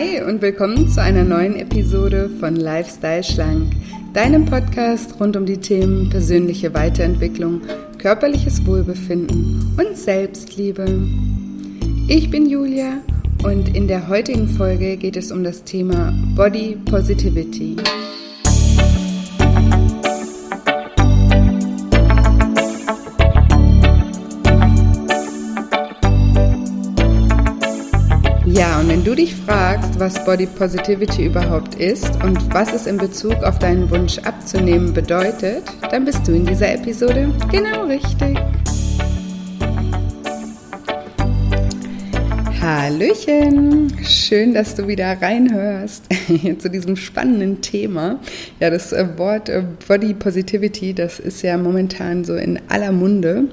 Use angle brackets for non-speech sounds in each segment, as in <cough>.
Hi und willkommen zu einer neuen Episode von Lifestyle Schlank, deinem Podcast rund um die Themen persönliche Weiterentwicklung, körperliches Wohlbefinden und Selbstliebe. Ich bin Julia und in der heutigen Folge geht es um das Thema Body Positivity. Wenn du dich fragst, was Body Positivity überhaupt ist und was es in Bezug auf deinen Wunsch abzunehmen bedeutet, dann bist du in dieser Episode genau richtig. Hallöchen, schön, dass du wieder reinhörst <laughs> zu diesem spannenden Thema. Ja, das Wort Body Positivity, das ist ja momentan so in aller Munde.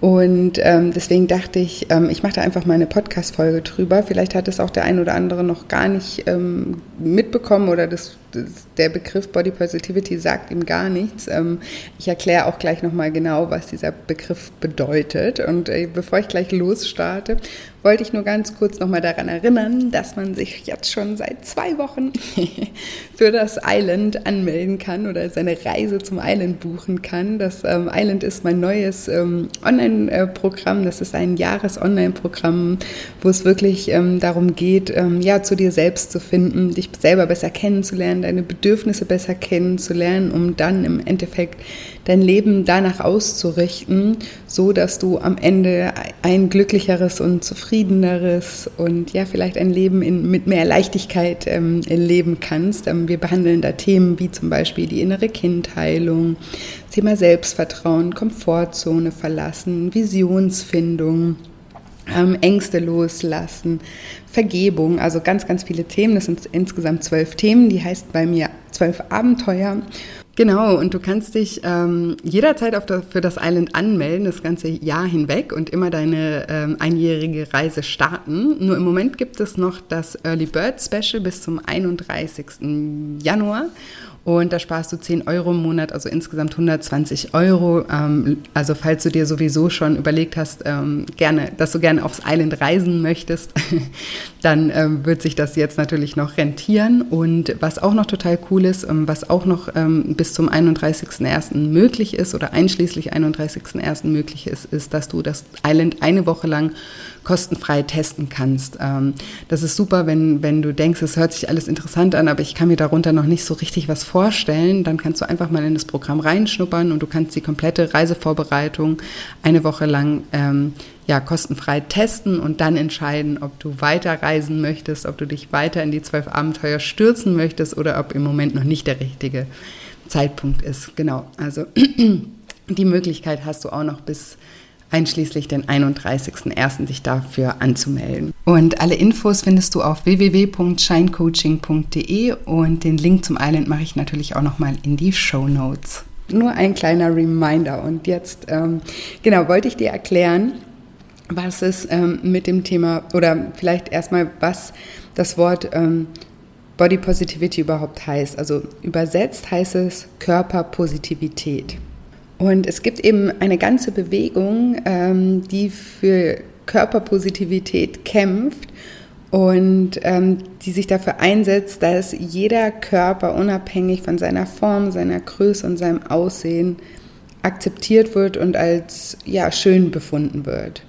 Und ähm, deswegen dachte ich, ähm, ich mache da einfach mal eine Podcast-Folge drüber. Vielleicht hat es auch der ein oder andere noch gar nicht ähm, mitbekommen oder das, das, der Begriff Body Positivity sagt ihm gar nichts. Ähm, ich erkläre auch gleich nochmal genau, was dieser Begriff bedeutet. Und äh, bevor ich gleich losstarte, wollte ich nur ganz kurz nochmal daran erinnern, dass man sich jetzt schon seit zwei Wochen <laughs> für das Island anmelden kann oder seine Reise zum Island buchen kann. Das ähm, Island ist mein neues ähm, Online-Programm. Das ist ein Jahres-Online-Programm, wo es wirklich darum geht, ja, zu dir selbst zu finden, dich selber besser kennenzulernen, deine Bedürfnisse besser kennenzulernen, um dann im Endeffekt dein Leben danach auszurichten, so dass du am Ende ein glücklicheres und zufriedeneres und ja, vielleicht ein Leben in, mit mehr Leichtigkeit ähm, leben kannst. Ähm, wir behandeln da Themen wie zum Beispiel die innere Kindheilung, Thema Selbstvertrauen, Komfortzone verlassen, Visionsfindung. Ähm, Ängste loslassen, Vergebung, also ganz, ganz viele Themen. Das sind insgesamt zwölf Themen. Die heißt bei mir zwölf Abenteuer. Genau, und du kannst dich ähm, jederzeit das, für das Island anmelden, das ganze Jahr hinweg und immer deine ähm, einjährige Reise starten. Nur im Moment gibt es noch das Early Bird Special bis zum 31. Januar. Und da sparst du 10 Euro im Monat, also insgesamt 120 Euro. Ähm, also falls du dir sowieso schon überlegt hast, ähm, gerne, dass du gerne aufs Island reisen möchtest, <laughs> dann ähm, wird sich das jetzt natürlich noch rentieren. Und was auch noch total cool ist, was auch noch bis zum 31.01. möglich ist oder einschließlich 31.01. möglich ist, ist, dass du das Island eine Woche lang kostenfrei testen kannst. Ähm, das ist super, wenn, wenn du denkst, es hört sich alles interessant an, aber ich kann mir darunter noch nicht so richtig was vorstellen. Dann kannst du einfach mal in das Programm reinschnuppern und du kannst die komplette Reisevorbereitung eine Woche lang ähm, ja, kostenfrei testen und dann entscheiden, ob du weiter reisen möchtest, ob du dich weiter in die zwölf Abenteuer stürzen möchtest oder ob im Moment noch nicht der richtige Zeitpunkt ist. Genau, also <clears throat> die Möglichkeit hast du auch noch bis einschließlich den 31.01. sich dafür anzumelden. Und alle Infos findest du auf www.shinecoaching.de und den Link zum Island mache ich natürlich auch nochmal in die Show Notes. Nur ein kleiner Reminder und jetzt, ähm, genau, wollte ich dir erklären, was es ähm, mit dem Thema oder vielleicht erstmal, was das Wort ähm, Body Positivity überhaupt heißt. Also übersetzt heißt es Körperpositivität. Und es gibt eben eine ganze Bewegung, ähm, die für Körperpositivität kämpft und ähm, die sich dafür einsetzt, dass jeder Körper unabhängig von seiner Form, seiner Größe und seinem Aussehen akzeptiert wird und als ja schön befunden wird.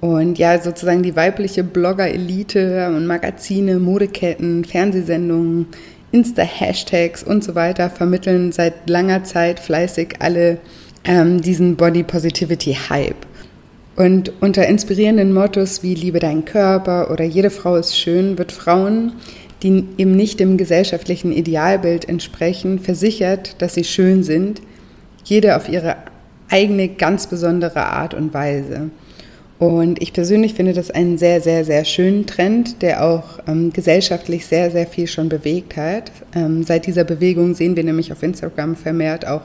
Und ja, sozusagen die weibliche Blogger-Elite und Magazine, Modeketten, Fernsehsendungen, Insta-Hashtags und so weiter vermitteln seit langer Zeit fleißig alle ähm, diesen Body Positivity Hype. Und unter inspirierenden Mottos wie Liebe deinen Körper oder Jede Frau ist schön wird Frauen, die eben nicht dem gesellschaftlichen Idealbild entsprechen, versichert, dass sie schön sind, jede auf ihre eigene ganz besondere Art und Weise. Und ich persönlich finde das einen sehr, sehr, sehr schönen Trend, der auch ähm, gesellschaftlich sehr, sehr viel schon bewegt hat. Ähm, seit dieser Bewegung sehen wir nämlich auf Instagram vermehrt auch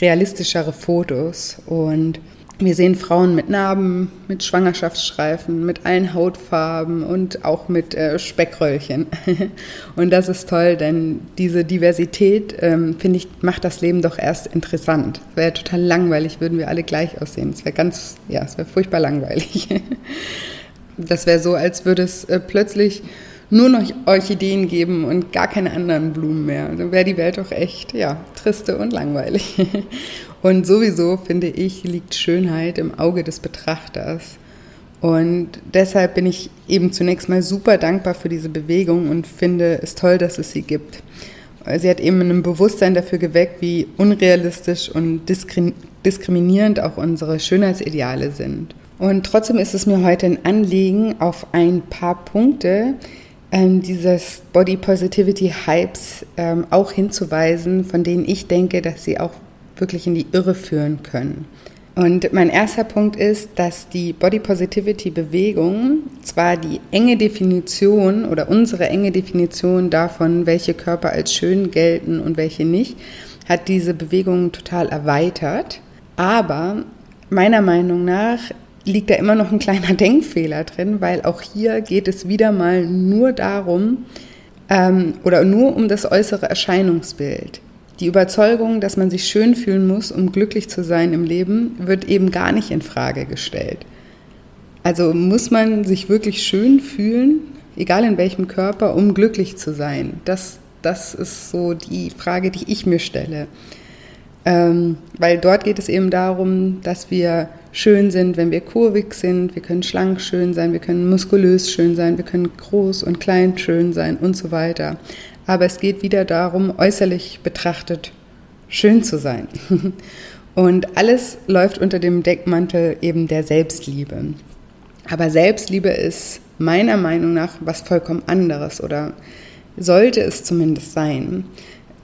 realistischere Fotos und wir sehen Frauen mit Narben, mit Schwangerschaftsstreifen, mit allen Hautfarben und auch mit äh, Speckröllchen. <laughs> und das ist toll, denn diese Diversität, ähm, finde ich, macht das Leben doch erst interessant. Es wäre total langweilig, würden wir alle gleich aussehen. Es wäre ganz, ja, es wäre furchtbar langweilig. <laughs> das wäre so, als würde es äh, plötzlich nur noch Orchideen geben und gar keine anderen Blumen mehr. Dann wäre die Welt doch echt, ja, triste und langweilig. <laughs> Und sowieso, finde ich, liegt Schönheit im Auge des Betrachters. Und deshalb bin ich eben zunächst mal super dankbar für diese Bewegung und finde es toll, dass es sie gibt. Sie hat eben ein Bewusstsein dafür geweckt, wie unrealistisch und diskriminierend auch unsere Schönheitsideale sind. Und trotzdem ist es mir heute ein Anliegen, auf ein paar Punkte ähm, dieses Body Positivity Hypes ähm, auch hinzuweisen, von denen ich denke, dass sie auch wirklich in die Irre führen können. Und mein erster Punkt ist, dass die Body Positivity Bewegung zwar die enge Definition oder unsere enge Definition davon, welche Körper als schön gelten und welche nicht, hat diese Bewegung total erweitert. Aber meiner Meinung nach liegt da immer noch ein kleiner <laughs> Denkfehler drin, weil auch hier geht es wieder mal nur darum ähm, oder nur um das äußere Erscheinungsbild. Die Überzeugung, dass man sich schön fühlen muss, um glücklich zu sein im Leben, wird eben gar nicht in Frage gestellt. Also muss man sich wirklich schön fühlen, egal in welchem Körper, um glücklich zu sein? Das, das ist so die Frage, die ich mir stelle. Ähm, weil dort geht es eben darum, dass wir schön sind, wenn wir kurvig sind, wir können schlank schön sein, wir können muskulös schön sein, wir können groß und klein schön sein und so weiter aber es geht wieder darum, äußerlich betrachtet schön zu sein. <laughs> Und alles läuft unter dem Deckmantel eben der Selbstliebe. Aber Selbstliebe ist meiner Meinung nach was vollkommen anderes oder sollte es zumindest sein.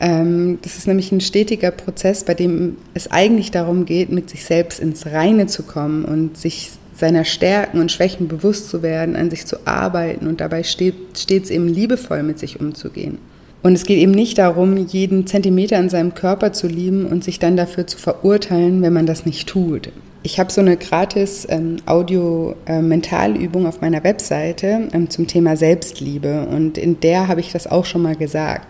Ähm, das ist nämlich ein stetiger Prozess, bei dem es eigentlich darum geht, mit sich selbst ins Reine zu kommen und sich seiner Stärken und Schwächen bewusst zu werden, an sich zu arbeiten und dabei stets eben liebevoll mit sich umzugehen. Und es geht eben nicht darum, jeden Zentimeter an seinem Körper zu lieben und sich dann dafür zu verurteilen, wenn man das nicht tut. Ich habe so eine gratis ähm, Audio-Mentalübung äh, auf meiner Webseite ähm, zum Thema Selbstliebe und in der habe ich das auch schon mal gesagt.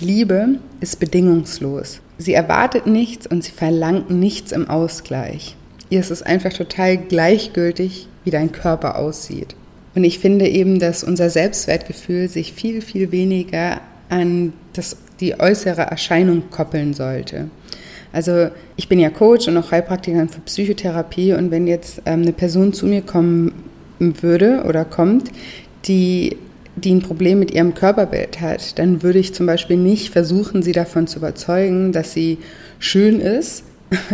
Liebe ist bedingungslos. Sie erwartet nichts und sie verlangt nichts im Ausgleich. Ihr ist es einfach total gleichgültig, wie dein Körper aussieht. Und ich finde eben, dass unser Selbstwertgefühl sich viel, viel weniger an das, die äußere Erscheinung koppeln sollte. Also ich bin ja Coach und auch Heilpraktikerin für Psychotherapie und wenn jetzt ähm, eine Person zu mir kommen würde oder kommt, die, die ein Problem mit ihrem Körperbild hat, dann würde ich zum Beispiel nicht versuchen, sie davon zu überzeugen, dass sie schön ist, <laughs>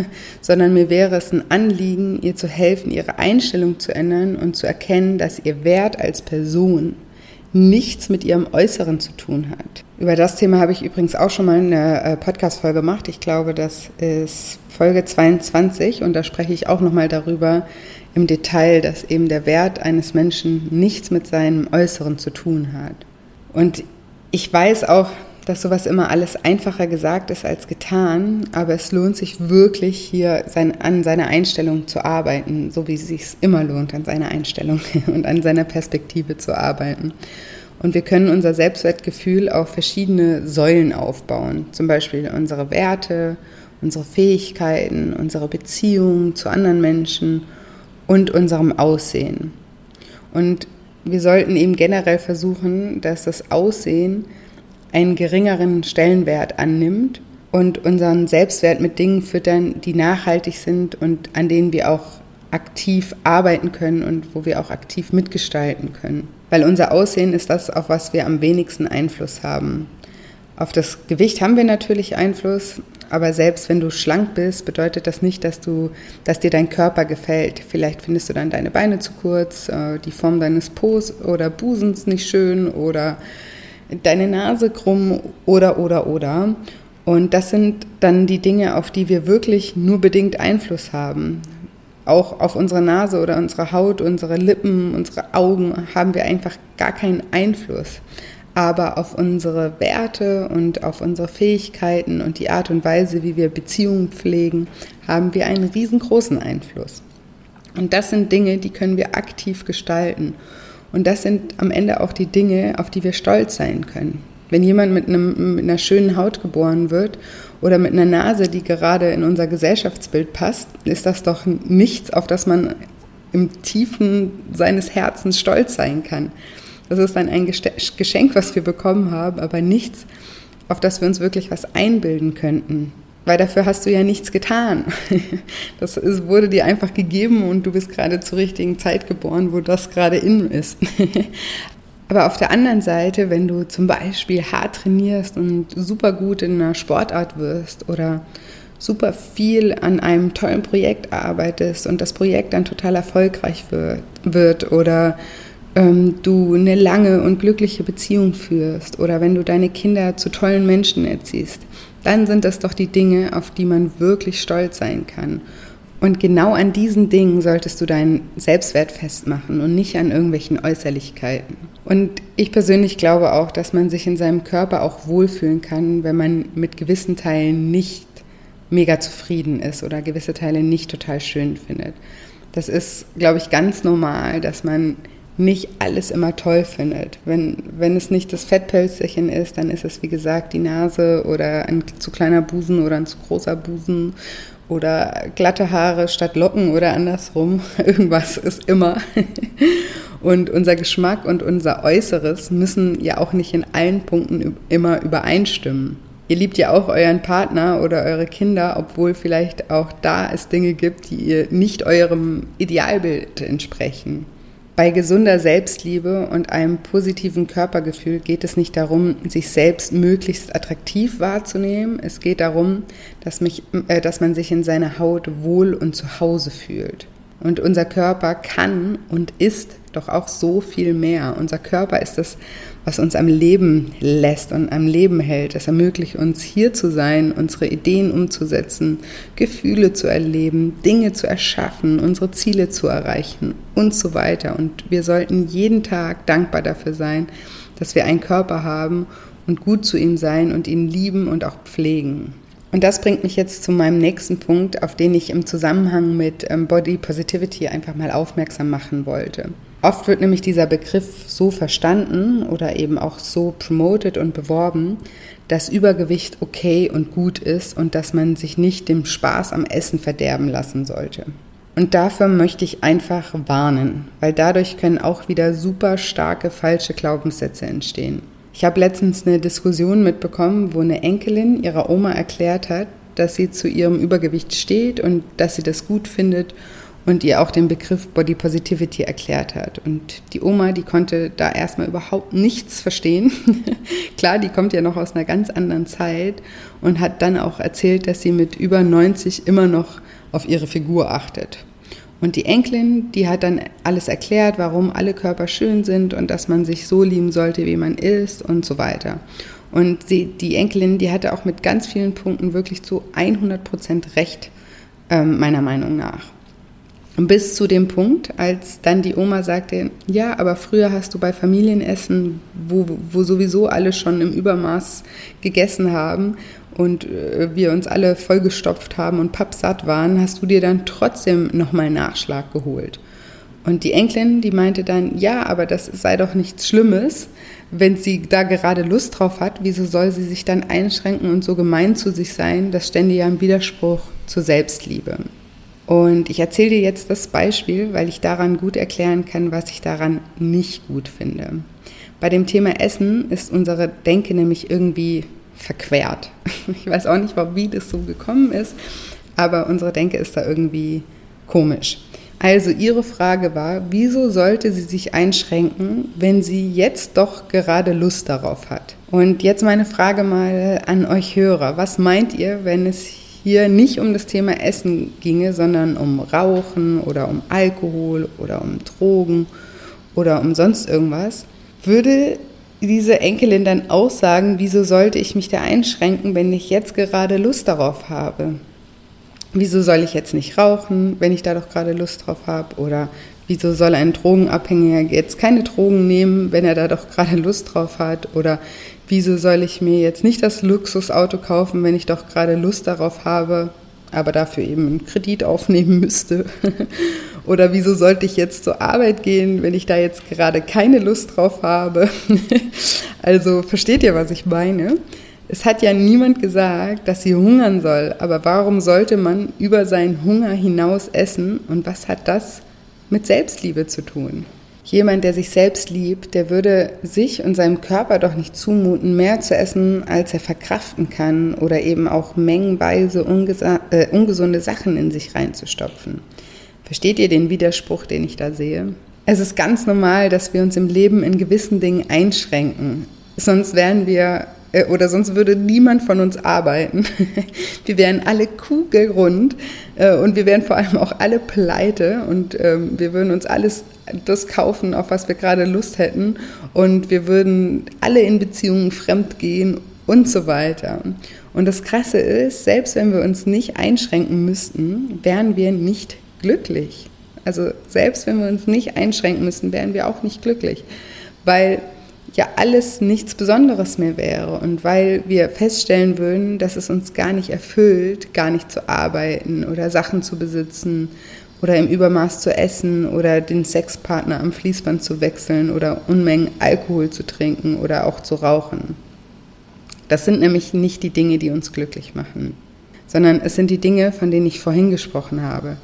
sondern mir wäre es ein Anliegen, ihr zu helfen, ihre Einstellung zu ändern und zu erkennen, dass ihr Wert als Person nichts mit ihrem Äußeren zu tun hat. Über das Thema habe ich übrigens auch schon mal eine äh, Podcast-Folge gemacht. Ich glaube, das ist Folge 22 und da spreche ich auch nochmal darüber im Detail, dass eben der Wert eines Menschen nichts mit seinem Äußeren zu tun hat. Und ich weiß auch, dass sowas immer alles einfacher gesagt ist als getan, aber es lohnt sich wirklich hier sein, an seiner Einstellung zu arbeiten, so wie es sich immer lohnt, an seiner Einstellung <laughs> und an seiner Perspektive zu arbeiten. Und wir können unser Selbstwertgefühl auf verschiedene Säulen aufbauen, zum Beispiel unsere Werte, unsere Fähigkeiten, unsere Beziehungen zu anderen Menschen und unserem Aussehen. Und wir sollten eben generell versuchen, dass das Aussehen einen geringeren Stellenwert annimmt und unseren Selbstwert mit Dingen füttern, die nachhaltig sind und an denen wir auch aktiv arbeiten können und wo wir auch aktiv mitgestalten können. Weil unser Aussehen ist das, auf was wir am wenigsten Einfluss haben. Auf das Gewicht haben wir natürlich Einfluss, aber selbst wenn du schlank bist, bedeutet das nicht, dass, du, dass dir dein Körper gefällt. Vielleicht findest du dann deine Beine zu kurz, äh, die Form deines Po's oder Busens nicht schön oder deine Nase krumm oder, oder, oder. Und das sind dann die Dinge, auf die wir wirklich nur bedingt Einfluss haben. Auch auf unsere Nase oder unsere Haut, unsere Lippen, unsere Augen haben wir einfach gar keinen Einfluss. Aber auf unsere Werte und auf unsere Fähigkeiten und die Art und Weise, wie wir Beziehungen pflegen, haben wir einen riesengroßen Einfluss. Und das sind Dinge, die können wir aktiv gestalten. Und das sind am Ende auch die Dinge, auf die wir stolz sein können. Wenn jemand mit, einem, mit einer schönen Haut geboren wird oder mit einer Nase, die gerade in unser Gesellschaftsbild passt, ist das doch nichts, auf das man im Tiefen seines Herzens stolz sein kann. Das ist dann ein Geschenk, was wir bekommen haben, aber nichts, auf das wir uns wirklich was einbilden könnten. Weil dafür hast du ja nichts getan. <laughs> Das ist, wurde dir einfach gegeben und du bist gerade zur richtigen Zeit geboren, wo das gerade in ist. <laughs> Aber auf der anderen Seite, wenn du zum Beispiel hart trainierst und super gut in einer Sportart wirst oder super viel an einem tollen Projekt arbeitest und das Projekt dann total erfolgreich wird, wird oder ähm, du eine lange und glückliche Beziehung führst oder wenn du deine Kinder zu tollen Menschen erziehst, dann sind das doch die Dinge, auf die man wirklich stolz sein kann. Und genau an diesen Dingen solltest du deinen Selbstwert festmachen und nicht an irgendwelchen Äußerlichkeiten. Und ich persönlich glaube auch, dass man sich in seinem Körper auch wohlfühlen kann, wenn man mit gewissen Teilen nicht mega zufrieden ist oder gewisse Teile nicht total schön findet. Das ist, glaube ich, ganz normal, dass man nicht alles immer toll findet. Wenn, wenn es nicht das Fettpölsterchen ist, dann ist es wie gesagt die Nase oder ein zu kleiner Busen oder ein zu großer Busen oder glatte Haare statt Locken oder andersrum. <laughs> Irgendwas ist immer. <laughs> Und unser Geschmack und unser Äußeres müssen ja auch nicht in allen Punkten immer übereinstimmen. Ihr liebt ja auch euren Partner oder eure Kinder, obwohl vielleicht auch da es Dinge gibt, die ihr nicht eurem Idealbild entsprechen. Bei gesunder Selbstliebe und einem positiven Körpergefühl geht es nicht darum, sich selbst möglichst attraktiv wahrzunehmen. Es geht darum, dass, mich, äh, dass man sich in seiner Haut wohl und zu Hause fühlt. Und unser Körper kann und ist doch auch so viel mehr. Unser Körper ist das, was uns am Leben lässt und am Leben hält. Es ermöglicht uns hier zu sein, unsere Ideen umzusetzen, Gefühle zu erleben, Dinge zu erschaffen, unsere Ziele zu erreichen und so weiter. Und wir sollten jeden Tag dankbar dafür sein, dass wir einen Körper haben und gut zu ihm sein und ihn lieben und auch pflegen. Und das bringt mich jetzt zu meinem nächsten Punkt, auf den ich im Zusammenhang mit ähm, Body Positivity einfach mal aufmerksam machen wollte. Oft wird nämlich dieser Begriff so verstanden oder eben auch so promoted und beworben, dass Übergewicht okay und gut ist und dass man sich nicht dem Spaß am Essen verderben lassen sollte. Und dafür möchte ich einfach warnen, weil dadurch können auch wieder super starke falsche Glaubenssätze entstehen. Ich habe letztens eine Diskussion mitbekommen, wo eine Enkelin ihrer Oma erklärt hat, dass sie zu ihrem Übergewicht steht und dass sie das gut findet und ihr auch den Begriff Body Positivity erklärt hat. Und die Oma, die konnte da erstmal überhaupt nichts verstehen. <laughs> Klar, die kommt ja noch aus einer ganz anderen Zeit und hat dann auch erzählt, dass sie mit über 90 immer noch auf ihre Figur achtet. Und die Enkelin, die hat dann alles erklärt, warum alle Körper schön sind und dass man sich so lieben sollte, wie man ist und so weiter. Und sie, die Enkelin, die hatte auch mit ganz vielen Punkten wirklich zu 100 Prozent recht, ähm, meiner Meinung nach. Bis zu dem Punkt, als dann die Oma sagte, ja, aber früher hast du bei Familienessen, wo, wo sowieso alle schon im Übermaß gegessen haben und äh, wir uns alle vollgestopft haben und pappsatt waren, hast du dir dann trotzdem nochmal Nachschlag geholt. Und die Enkelin, die meinte dann, ja, aber das sei doch nichts Schlimmes, wenn sie da gerade Lust drauf hat, wieso soll sie sich dann einschränken und so gemein zu sich sein? Das stände ja im Widerspruch zur Selbstliebe. Und ich erzähle dir jetzt das Beispiel, weil ich daran gut erklären kann, was ich daran nicht gut finde. Bei dem Thema Essen ist unsere Denke nämlich irgendwie verquert. <laughs> Ich weiß auch nicht, wie das so gekommen ist, aber unsere Denke ist da irgendwie komisch. Also ihre Frage war, wieso sollte sie sich einschränken, wenn sie jetzt doch gerade Lust darauf hat? Und jetzt meine Frage mal an euch Hörer. Was meint ihr, wenn es hier nicht um das Thema Essen ginge, sondern um Rauchen oder um Alkohol oder um Drogen oder um sonst irgendwas? Würde diese Enkelin dann auch sagen, wieso sollte ich mich da einschränken, wenn ich jetzt gerade Lust darauf habe? Wieso soll ich jetzt nicht rauchen, wenn ich da doch gerade Lust drauf habe? Oder wieso soll ein Drogenabhängiger jetzt keine Drogen nehmen, wenn er da doch gerade Lust drauf hat? Oder wieso soll ich mir jetzt nicht das Luxusauto kaufen, wenn ich doch gerade Lust darauf habe, aber dafür eben einen Kredit aufnehmen müsste? <laughs> Oder wieso sollte ich jetzt zur Arbeit gehen, wenn ich da jetzt gerade keine Lust drauf habe? <laughs> also versteht ihr, was ich meine? Es hat ja niemand gesagt, dass sie hungern soll, aber warum sollte man über seinen Hunger hinaus essen und was hat das mit Selbstliebe zu tun? Jemand, der sich selbst liebt, der würde sich und seinem Körper doch nicht zumuten, mehr zu essen, als er verkraften kann oder eben auch mengenweise äh, ungesunde Sachen in sich reinzustopfen. Versteht ihr den Widerspruch, den ich da sehe? Es ist ganz normal, dass wir uns im Leben in gewissen Dingen einschränken. Sonst wären wir oder sonst würde niemand von uns arbeiten. <laughs> Wir wären alle kugelrund äh, und wir wären vor allem auch alle pleite und ähm, wir würden uns alles das kaufen, auf was wir gerade Lust hätten und wir würden alle in Beziehungen fremd gehen und so weiter. Und das Krasse ist, selbst wenn wir uns nicht einschränken müssten, wären wir nicht glücklich. Also selbst wenn wir uns nicht einschränken müssten, wären wir auch nicht glücklich, weil ja alles nichts Besonderes mehr wäre und weil wir feststellen würden, dass es uns gar nicht erfüllt, gar nicht zu arbeiten oder Sachen zu besitzen oder im Übermaß zu essen oder den Sexpartner am Fließband zu wechseln oder Unmengen Alkohol zu trinken oder auch zu rauchen. Das sind nämlich nicht die Dinge, die uns glücklich machen, sondern es sind die Dinge, von denen ich vorhin gesprochen habe.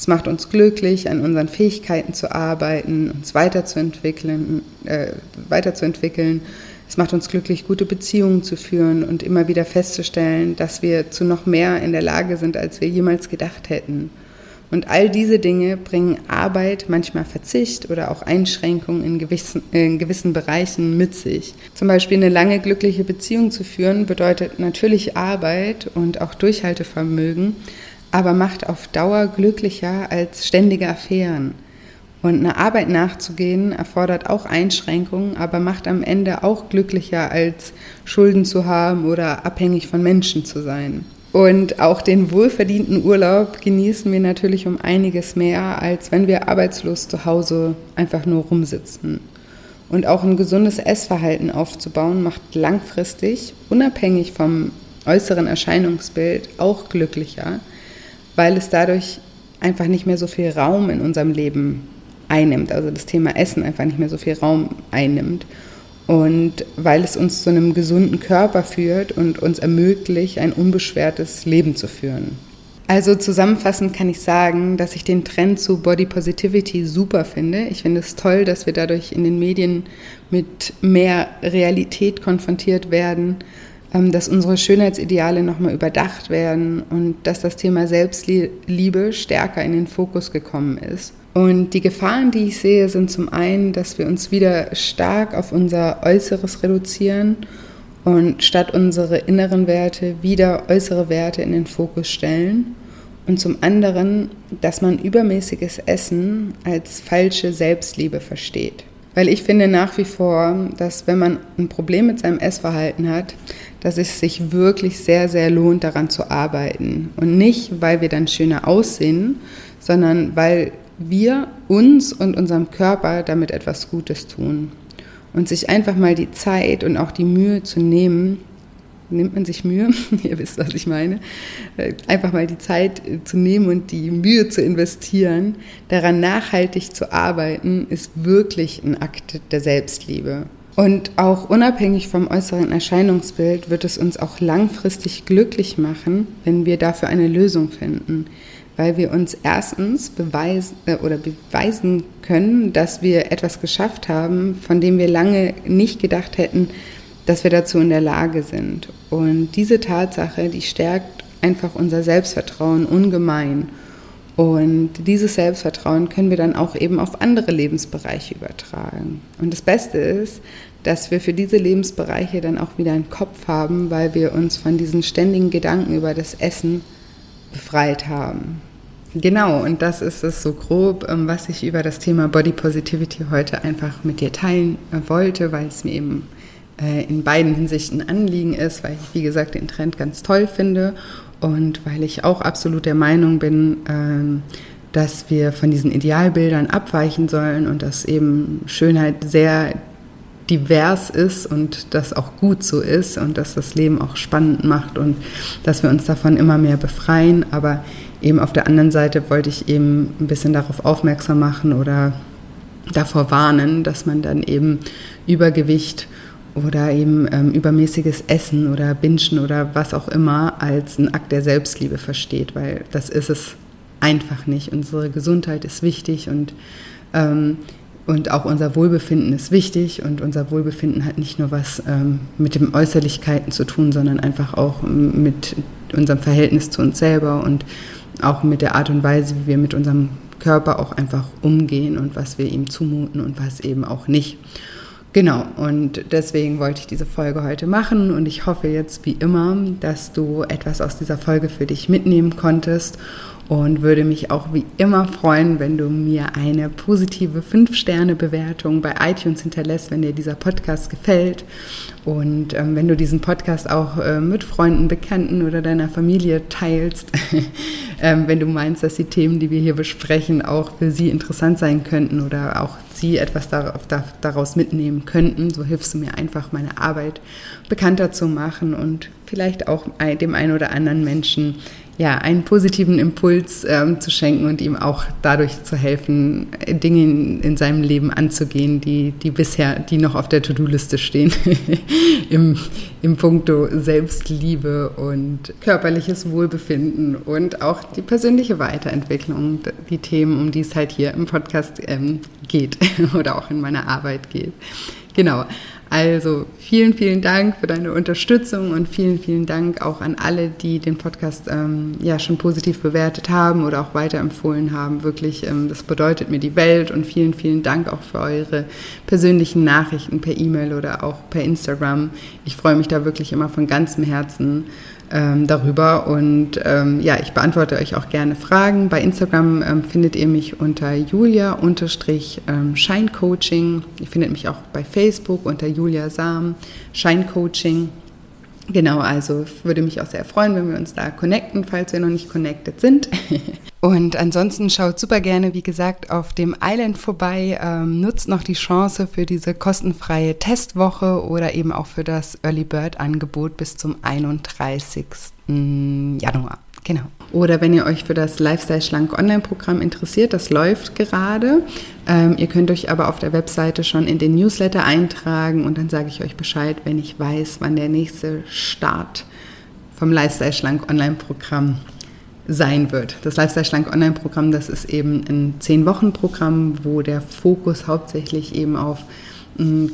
Es macht uns glücklich, an unseren Fähigkeiten zu arbeiten, uns weiterzuentwickeln, äh, weiterzuentwickeln. Es macht uns glücklich, gute Beziehungen zu führen und immer wieder festzustellen, dass wir zu noch mehr in der Lage sind, als wir jemals gedacht hätten. Und all diese Dinge bringen Arbeit, manchmal Verzicht oder auch Einschränkungen in gewissen, in gewissen Bereichen mit sich. Zum Beispiel eine lange glückliche Beziehung zu führen bedeutet natürlich Arbeit und auch Durchhaltevermögen, aber macht auf Dauer glücklicher als ständige Affären. Und eine Arbeit nachzugehen erfordert auch Einschränkungen, aber macht am Ende auch glücklicher als Schulden zu haben oder abhängig von Menschen zu sein. Und auch den wohlverdienten Urlaub genießen wir natürlich um einiges mehr, als wenn wir arbeitslos zu Hause einfach nur rumsitzen. Und auch ein gesundes Essverhalten aufzubauen, macht langfristig, unabhängig vom äußeren Erscheinungsbild, auch glücklicher, weil es dadurch einfach nicht mehr so viel Raum in unserem Leben einnimmt. Also das Thema Essen einfach nicht mehr so viel Raum einnimmt. Und weil es uns zu einem gesunden Körper führt und uns ermöglicht, ein unbeschwertes Leben zu führen. Also zusammenfassend kann ich sagen, dass ich den Trend zu Body Positivity super finde. Ich finde es toll, dass wir dadurch in den Medien mit mehr Realität konfrontiert werden dass unsere Schönheitsideale nochmal überdacht werden und dass das Thema Selbstliebe stärker in den Fokus gekommen ist. Und die Gefahren, die ich sehe, sind zum einen, dass wir uns wieder stark auf unser Äußeres reduzieren und statt unsere inneren Werte wieder äußere Werte in den Fokus stellen. Und zum anderen, dass man übermäßiges Essen als falsche Selbstliebe versteht. Weil ich finde nach wie vor, dass wenn man ein Problem mit seinem Essverhalten hat, dass es sich wirklich sehr, sehr lohnt, daran zu arbeiten. Und nicht, weil wir dann schöner aussehen, sondern weil wir uns und unserem Körper damit etwas Gutes tun. Und sich einfach mal die Zeit und auch die Mühe zu nehmen, nimmt man sich Mühe, <laughs> ihr wisst, was ich meine, äh, einfach mal die Zeit zu nehmen und die Mühe zu investieren, daran nachhaltig zu arbeiten, ist wirklich ein Akt der Selbstliebe. Und auch unabhängig vom äußeren Erscheinungsbild wird es uns auch langfristig glücklich machen, wenn wir dafür eine Lösung finden. Weil wir uns erstens beweisen äh, oder beweisen können, dass wir etwas geschafft haben, von dem wir lange nicht gedacht hätten, dass wir dazu in der Lage sind. Und diese Tatsache, die stärkt einfach unser Selbstvertrauen ungemein. Und dieses Selbstvertrauen können wir dann auch eben auf andere Lebensbereiche übertragen. Und das Beste ist, dass wir für diese Lebensbereiche dann auch wieder einen Kopf haben, weil wir uns von diesen ständigen Gedanken über das Essen befreit haben. Genau, und das ist es so grob, ähm, was ich über das Thema Body Positivity heute einfach mit dir teilen äh, wollte, weil es mir eben äh, in beiden Hinsichten Anliegen ist, weil ich, wie gesagt, den Trend ganz toll finde und weil ich auch absolut der Meinung bin, ähm, dass wir von diesen Idealbildern abweichen sollen und dass eben Schönheit sehr divers ist und das auch gut so ist und dass das Leben auch spannend macht und dass wir uns davon immer mehr befreien. Aber eben auf der anderen Seite wollte ich eben ein bisschen darauf aufmerksam machen oder davor warnen, dass man dann eben Übergewicht oder eben ähm, übermäßiges Essen oder Binschen oder was auch immer als ein Akt der Selbstliebe versteht, weil das ist es einfach nicht. Unsere Gesundheit ist wichtig und ähm, Und auch unser Wohlbefinden ist wichtig und unser Wohlbefinden hat nicht nur was ähm, mit den Äußerlichkeiten zu tun, sondern einfach auch mit unserem Verhältnis zu uns selber und auch mit der Art und Weise, wie wir mit unserem Körper auch einfach umgehen und was wir ihm zumuten und was eben auch nicht. Genau, und deswegen wollte ich diese Folge heute machen und ich hoffe jetzt wie immer, dass du etwas aus dieser Folge für dich mitnehmen konntest und würde mich auch wie immer freuen, wenn du mir eine positive 5-Sterne-Bewertung bei iTunes hinterlässt, wenn dir dieser Podcast gefällt. Und ähm, wenn du diesen Podcast auch äh, mit Freunden, Bekannten oder deiner Familie teilst, <laughs> ähm, wenn du meinst, dass die Themen, die wir hier besprechen, auch für sie interessant sein könnten oder auch sie etwas daraus mitnehmen könnten, so hilfst du mir einfach, meine Arbeit bekannter zu machen und vielleicht auch dem einen oder anderen Menschen ja, einen positiven Impuls ähm, zu schenken und ihm auch dadurch zu helfen, Dinge in, in seinem Leben anzugehen, die, die bisher, die noch auf der To-Do-Liste stehen, <laughs> im, im Punkto Selbstliebe und körperliches Wohlbefinden und auch die persönliche Weiterentwicklung, die Themen, um die es halt hier im Podcast ähm, geht <laughs> oder auch in meiner Arbeit geht. Genau. Also vielen, vielen Dank für deine Unterstützung und vielen, vielen Dank auch an alle, die den Podcast ähm, ja schon positiv bewertet haben oder auch weiterempfohlen haben. Wirklich, ähm, das bedeutet mir die Welt und vielen, vielen Dank auch für eure persönlichen Nachrichten per E-Mail oder auch per Instagram. Ich freue mich da wirklich immer von ganzem Herzen ähm, darüber. Und ähm, ja, ich beantworte euch auch gerne Fragen. Bei Instagram ähm, findet ihr mich unter julia-scheincoaching. Ihr findet mich auch bei Facebook unter Julia Sam Scheincoaching. Genau, also würde mich auch sehr freuen, wenn wir uns da connecten, falls wir noch nicht connected sind. <laughs> Und ansonsten schaut super gerne, wie gesagt, auf dem Island vorbei. Ähm, nutzt noch die Chance für diese kostenfreie Testwoche oder eben auch für das Early Bird Angebot bis zum 31. Januar. Genau. Oder wenn ihr euch für das Lifestyle Schlank Online-Programm interessiert, das läuft gerade. Ähm, ihr könnt euch aber auf der Webseite schon in den Newsletter eintragen und dann sage ich euch Bescheid, wenn ich weiß, wann der nächste Start vom Lifestyle Schlank Online-Programm sein wird. Das Lifestyle Schlank Online-Programm, das ist eben ein Zehn-Wochen-Programm, wo der Fokus hauptsächlich eben auf mm,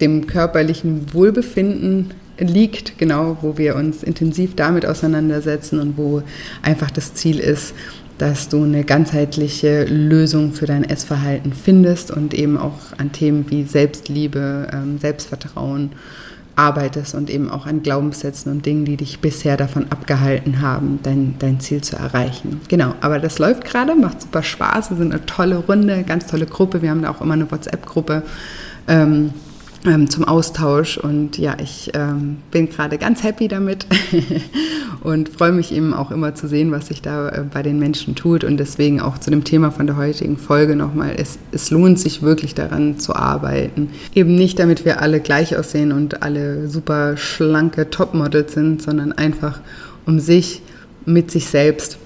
dem körperlichen Wohlbefinden liegt, genau, wo wir uns intensiv damit auseinandersetzen und wo einfach das Ziel ist, dass du eine ganzheitliche Lösung für dein Essverhalten findest und eben auch an Themen wie Selbstliebe, ähm, Selbstvertrauen arbeitest und eben auch an Glaubenssätzen und Dingen, die dich bisher davon abgehalten haben, dein, dein Ziel zu erreichen. Genau, aber das läuft gerade, macht super Spaß. Wir sind eine tolle Runde, ganz tolle Gruppe. Wir haben da auch immer eine WhatsApp-Gruppe. Ähm, ähm, zum Austausch. Und ja, ich ähm, bin gerade ganz happy damit <laughs> und freue mich eben auch immer zu sehen, was sich da äh, bei den Menschen tut. Und deswegen auch zu dem Thema von der heutigen Folge nochmal, es, es lohnt sich wirklich daran zu arbeiten. Eben nicht, damit wir alle gleich aussehen und alle super schlanke Topmodels sind, sondern einfach um sich mit sich selbst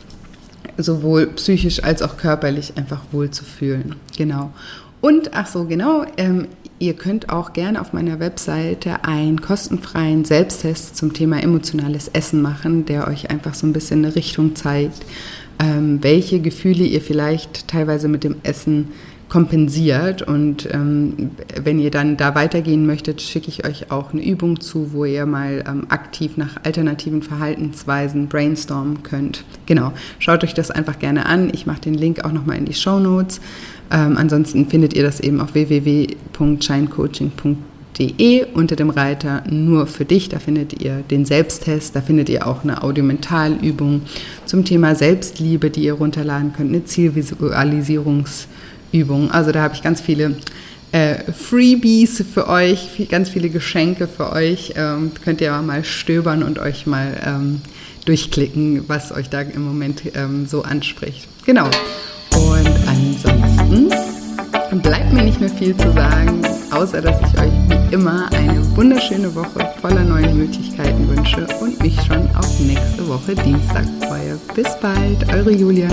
sowohl psychisch als auch körperlich einfach wohl zu fühlen. Genau. Und ach so, genau, ähm, Ihr könnt auch gerne auf meiner Webseite einen kostenfreien Selbsttest zum Thema emotionales Essen machen, der euch einfach so ein bisschen eine Richtung zeigt, ähm, welche Gefühle ihr vielleicht teilweise mit dem Essen kompensiert. Und ähm, wenn ihr dann da weitergehen möchtet, schicke ich euch auch eine Übung zu, wo ihr mal ähm, aktiv nach alternativen Verhaltensweisen brainstormen könnt. Genau, schaut euch das einfach gerne an. Ich mache den Link auch nochmal in die Show Notes. Ähm, ansonsten findet ihr das eben auf www.shinecoaching.de unter dem Reiter nur für dich. Da findet ihr den Selbsttest, da findet ihr auch eine Audiomentalübung zum Thema Selbstliebe, die ihr runterladen könnt, eine Zielvisualisierungsübung. Also da habe ich ganz viele äh, Freebies für euch, ganz viele Geschenke für euch. Ähm, könnt ihr mal stöbern und euch mal ähm, durchklicken, was euch da im Moment ähm, so anspricht. Genau. Und ansonsten bleibt mir nicht mehr viel zu sagen, außer dass ich euch wie immer eine wunderschöne Woche voller neuen Möglichkeiten wünsche und mich schon auf nächste Woche Dienstag freue. Bis bald, eure Julia.